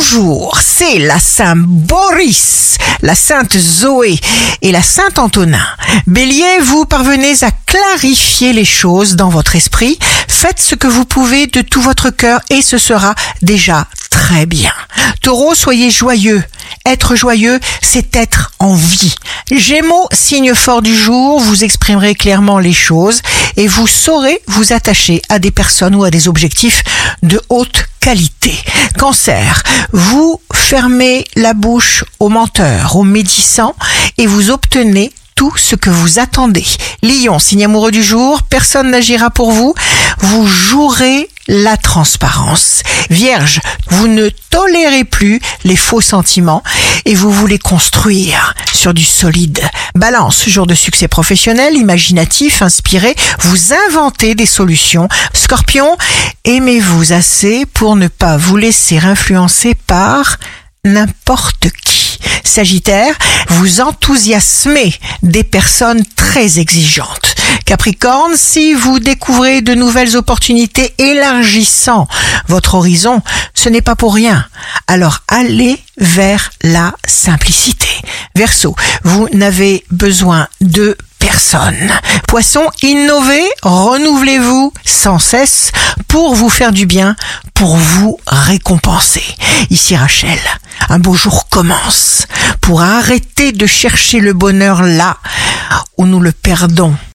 bonjour, c'est la Saint Boris, la Sainte Zoé et la Saint Antonin. Bélier, vous parvenez à clarifier les choses dans votre esprit. Faites ce que vous pouvez de tout votre cœur et ce sera déjà très bien. Taureau, soyez joyeux. Être joyeux, c'est être en vie. Gémeaux, signe fort du jour, vous exprimerez clairement les choses et vous saurez vous attacher à des personnes ou à des objectifs de haute qualité. Cancer, vous fermez la bouche aux menteurs, aux médisants et vous obtenez tout ce que vous attendez. Lion, signe amoureux du jour, personne n'agira pour vous, vous jouerez la transparence. Vierge, vous ne tolérez plus les faux sentiments et vous voulez construire sur du solide. Balance, jour de succès professionnel, imaginatif, inspiré, vous inventez des solutions. Scorpion, aimez-vous assez pour ne pas vous laisser influencer par n'importe qui. Sagittaire, vous enthousiasmez des personnes très exigeantes. Capricorne, si vous découvrez de nouvelles opportunités élargissant votre horizon, ce n'est pas pour rien. Alors allez vers la simplicité. Verseau, vous n'avez besoin de personne. Poisson, innovez, renouvelez-vous sans cesse pour vous faire du bien, pour vous récompenser. Ici Rachel, un beau jour commence pour arrêter de chercher le bonheur là où nous le perdons